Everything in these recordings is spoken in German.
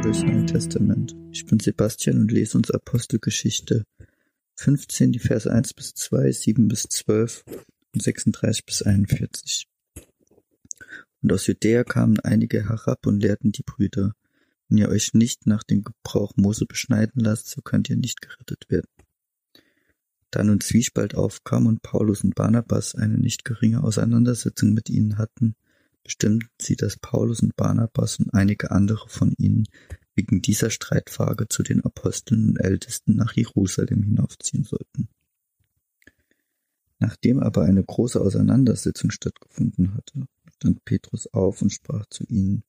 Bibeltour durchs Neue Testament. Ich bin Sebastian und lese uns Apostelgeschichte 15, die Verse 1 bis 2, 7 bis 12 und 36 bis 41. Und aus Judäa kamen einige herab und lehrten die Brüder, wenn ihr euch nicht nach dem Gebrauch Mose beschneiden lasst, so könnt ihr nicht gerettet werden. Da nun Zwiespalt aufkam und Paulus und Barnabas eine nicht geringe Auseinandersetzung mit ihnen hatten, bestimmten sie, dass Paulus und Barnabas und einige andere von ihnen wegen dieser Streitfrage zu den Aposteln und Ältesten nach Jerusalem hinaufziehen sollten. Nachdem aber eine große Auseinandersetzung stattgefunden hatte, stand Petrus auf und sprach zu ihnen,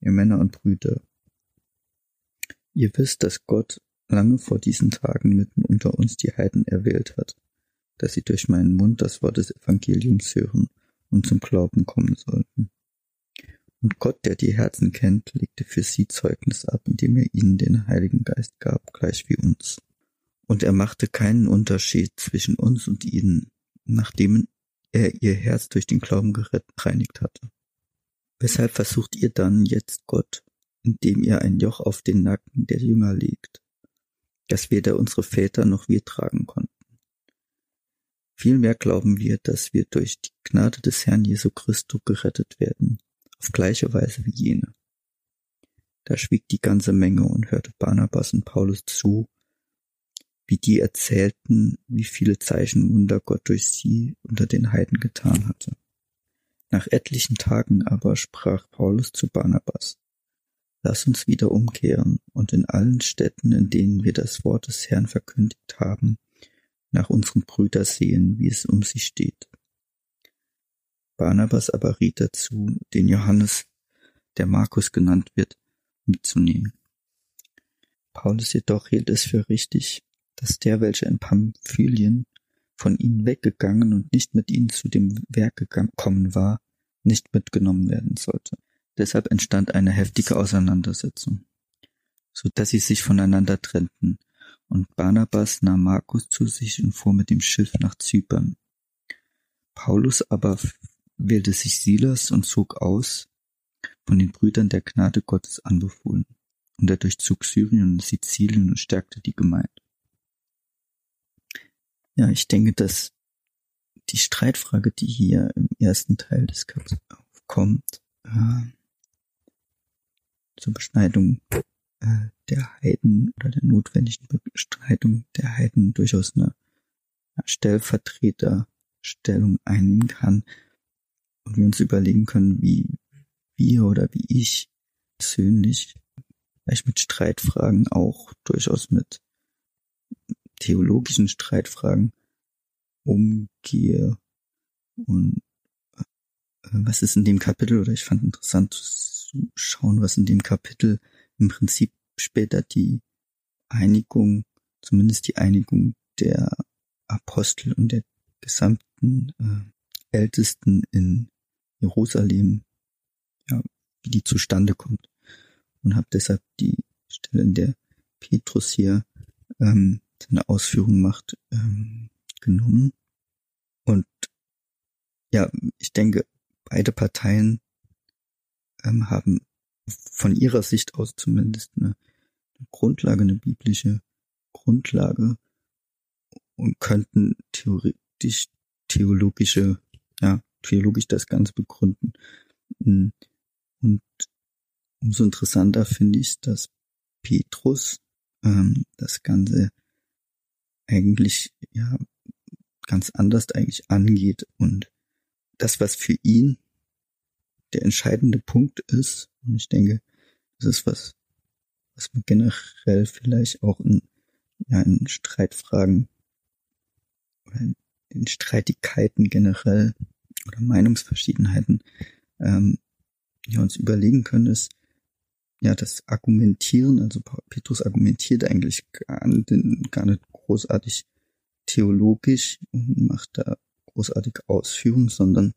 ihr Männer und Brüder, ihr wisst, dass Gott lange vor diesen Tagen mitten unter uns die Heiden erwählt hat, dass sie durch meinen Mund das Wort des Evangeliums hören und zum Glauben kommen sollten. Und Gott, der die Herzen kennt, legte für sie Zeugnis ab, indem er ihnen den Heiligen Geist gab, gleich wie uns. Und er machte keinen Unterschied zwischen uns und ihnen, nachdem er ihr Herz durch den Glauben gereinigt hatte. Weshalb versucht ihr dann jetzt Gott, indem ihr ein Joch auf den Nacken der Jünger legt, das weder unsere Väter noch wir tragen konnten? Vielmehr glauben wir, dass wir durch die Gnade des Herrn Jesu Christo gerettet werden, auf gleiche Weise wie jene. Da schwieg die ganze Menge und hörte Barnabas und Paulus zu, wie die erzählten, wie viele Zeichen Wunder Gott durch sie unter den Heiden getan hatte. Nach etlichen Tagen aber sprach Paulus zu Barnabas, Lass uns wieder umkehren und in allen Städten, in denen wir das Wort des Herrn verkündigt haben, nach unseren Brüdern sehen, wie es um sie steht. Barnabas aber riet dazu, den Johannes, der Markus genannt wird, mitzunehmen. Paulus jedoch hielt es für richtig, dass der, welcher in Pamphylien von ihnen weggegangen und nicht mit ihnen zu dem Werk gekommen war, nicht mitgenommen werden sollte. Deshalb entstand eine heftige Auseinandersetzung, so dass sie sich voneinander trennten, und Barnabas nahm Markus zu sich und fuhr mit dem Schiff nach Zypern. Paulus aber wählte sich Silas und zog aus, von den Brüdern der Gnade Gottes anbefohlen, und er durchzog Syrien und Sizilien und stärkte die Gemeinde. Ja, ich denke, dass die Streitfrage, die hier im ersten Teil des Kapitels aufkommt, äh, zur Beschneidung äh, der Heiden oder der notwendigen Beschneidung der Heiden durchaus eine Stellvertreterstellung einnehmen kann, und wir uns überlegen können, wie wir oder wie ich persönlich vielleicht mit Streitfragen auch durchaus mit theologischen Streitfragen umgehe. Und äh, was ist in dem Kapitel? Oder ich fand interessant zu schauen, was in dem Kapitel im Prinzip später die Einigung, zumindest die Einigung der Apostel und der gesamten äh, Ältesten in Jerusalem, ja, wie die zustande kommt. Und habe deshalb die Stelle, in der Petrus hier ähm, seine Ausführung macht, ähm, genommen. Und ja, ich denke, beide Parteien ähm, haben von ihrer Sicht aus zumindest eine, eine Grundlage, eine biblische Grundlage und könnten theoretisch theologische theologisch das Ganze begründen. Mm. Und umso interessanter finde ich, dass Petrus ähm, das Ganze eigentlich ja ganz anders eigentlich angeht und das, was für ihn der entscheidende Punkt ist, und ich denke, das ist was, was man generell vielleicht auch in, ja, in Streitfragen in Streitigkeiten generell oder Meinungsverschiedenheiten ähm, ja, uns überlegen können, ist ja das Argumentieren, also Petrus argumentiert eigentlich gar, gar nicht großartig theologisch und macht da großartige Ausführungen, sondern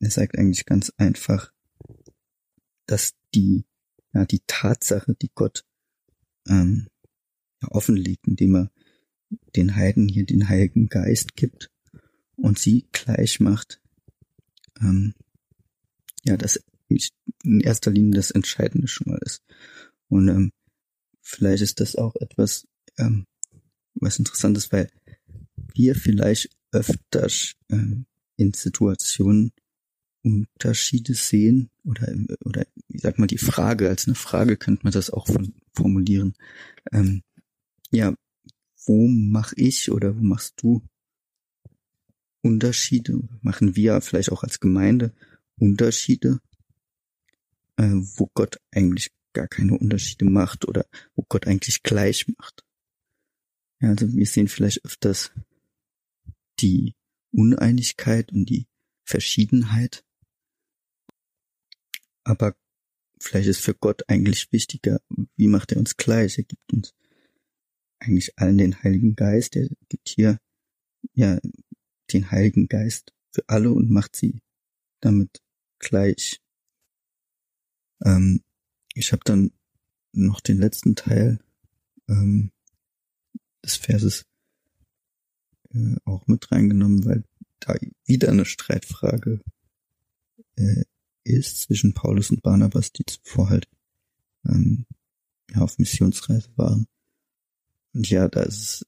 er sagt eigentlich ganz einfach, dass die, ja, die Tatsache, die Gott ähm, offenlegt, indem er den Heiden hier den Heiligen Geist gibt und sie gleich macht ähm, ja, das in erster Linie das Entscheidende schon mal ist. Und ähm, vielleicht ist das auch etwas, ähm, was interessant ist, weil wir vielleicht öfter ähm, in Situationen Unterschiede sehen oder oder ich sag mal die Frage als eine Frage könnte man das auch von, formulieren. Ähm, ja, wo mache ich oder wo machst du Unterschiede? Machen wir vielleicht auch als Gemeinde Unterschiede, äh, wo Gott eigentlich gar keine Unterschiede macht oder wo Gott eigentlich gleich macht? Ja, also wir sehen vielleicht öfters die Uneinigkeit und die Verschiedenheit. Aber vielleicht ist für Gott eigentlich wichtiger, wie macht er uns gleich? Er gibt uns eigentlich allen den Heiligen Geist. Er gibt hier ja den Heiligen Geist für alle und macht sie damit gleich. Ähm, ich habe dann noch den letzten Teil ähm, des Verses äh, auch mit reingenommen, weil da wieder eine Streitfrage äh, ist zwischen Paulus und Barnabas, die zuvor halt ähm, ja, auf Missionsreise waren. Und ja, da ist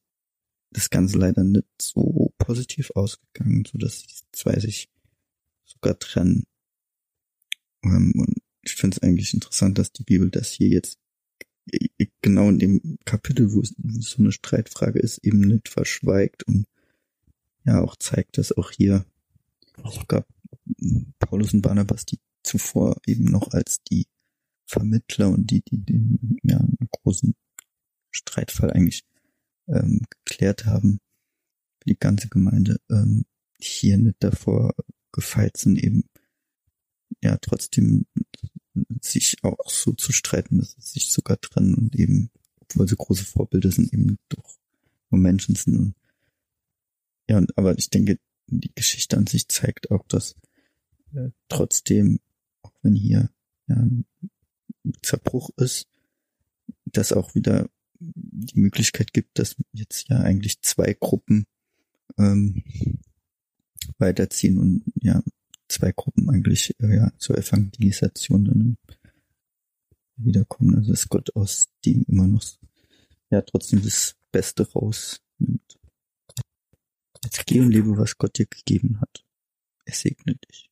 das Ganze leider nicht so positiv ausgegangen, so dass die zwei sich sogar trennen. Ähm, und ich finde es eigentlich interessant, dass die Bibel das hier jetzt genau in dem Kapitel, wo es so eine Streitfrage ist, eben nicht verschweigt und ja auch zeigt, dass auch hier sogar Paulus und Barnabas, die zuvor eben noch als die Vermittler und die, die den ja, großen Streitfall eigentlich ähm, geklärt haben, die ganze Gemeinde, ähm, hier nicht davor gefeit sind, eben ja trotzdem sich auch so zu streiten, dass sie sich sogar trennen und eben, obwohl sie große Vorbilder sind, eben doch nur Menschen sind. Und, ja, aber ich denke, die Geschichte an sich zeigt auch, dass äh, trotzdem, auch wenn hier ja, ein Zerbruch ist, dass auch wieder die Möglichkeit gibt, dass jetzt ja eigentlich zwei Gruppen ähm, weiterziehen und ja zwei Gruppen eigentlich äh, ja zur Evangelisation dann wiederkommen. Also dass Gott aus dem immer noch ja trotzdem das Beste rausnimmt. Jetzt geh und lebe, was Gott dir gegeben hat. Er segne dich.